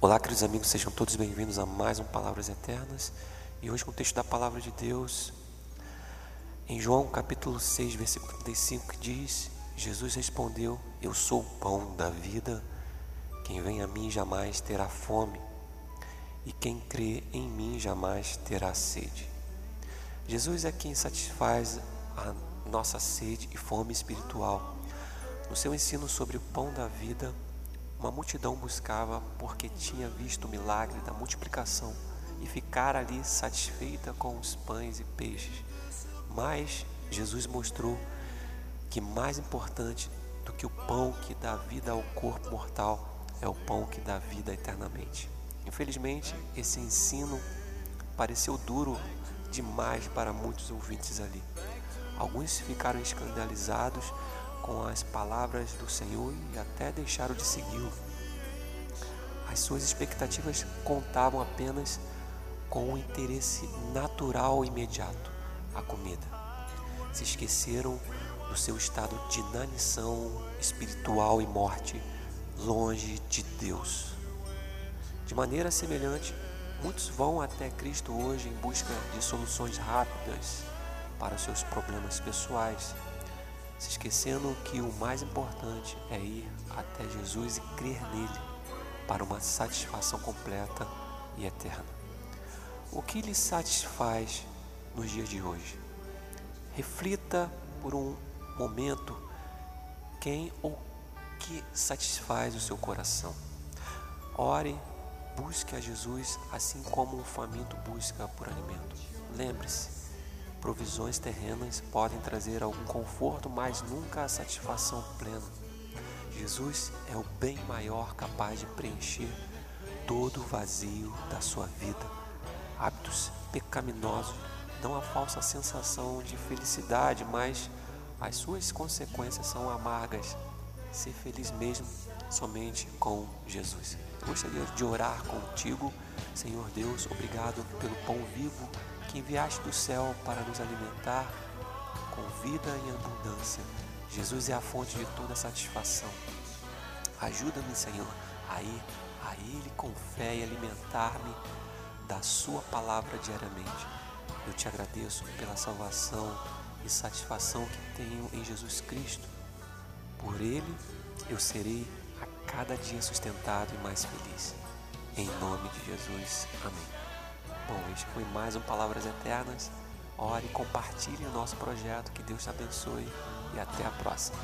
Olá, queridos amigos, sejam todos bem-vindos a mais um Palavras Eternas. E hoje com o texto da palavra de Deus, em João capítulo 6, versículo 35, que diz: Jesus respondeu: Eu sou o pão da vida. Quem vem a mim jamais terá fome, e quem crê em mim jamais terá sede. Jesus é quem satisfaz a nossa sede e fome espiritual. No seu ensino sobre o pão da vida, uma multidão buscava porque tinha visto o milagre da multiplicação e ficar ali satisfeita com os pães e peixes. Mas Jesus mostrou que mais importante do que o pão que dá vida ao corpo mortal é o pão que dá vida eternamente. Infelizmente, esse ensino pareceu duro demais para muitos ouvintes ali. Alguns ficaram escandalizados com as palavras do Senhor e até deixaram de segui-lo. As suas expectativas contavam apenas com o interesse natural imediato, a comida. Se esqueceram do seu estado de inanição espiritual e morte longe de Deus. De maneira semelhante, muitos vão até Cristo hoje em busca de soluções rápidas para seus problemas pessoais se esquecendo que o mais importante é ir até Jesus e crer nele para uma satisfação completa e eterna. O que lhe satisfaz nos dias de hoje? Reflita por um momento quem ou que satisfaz o seu coração. Ore, busque a Jesus assim como um faminto busca por alimento. Lembre-se, Provisões terrenas podem trazer algum conforto, mas nunca a satisfação plena. Jesus é o bem maior capaz de preencher todo o vazio da sua vida. Hábitos pecaminosos dão a falsa sensação de felicidade, mas as suas consequências são amargas. Ser feliz mesmo somente com Jesus. Gostaria de orar contigo, Senhor Deus, obrigado pelo pão vivo que enviaste do céu para nos alimentar com vida e abundância. Jesus é a fonte de toda satisfação. Ajuda-me, Senhor, a ir a Ele com fé e alimentar-me da Sua palavra diariamente. Eu te agradeço pela salvação e satisfação que tenho em Jesus Cristo. Por Ele eu serei cada dia sustentado e mais feliz. Em nome de Jesus. Amém. Bom, este foi mais um Palavras Eternas. Ore, compartilhe o nosso projeto. Que Deus te abençoe e até a próxima.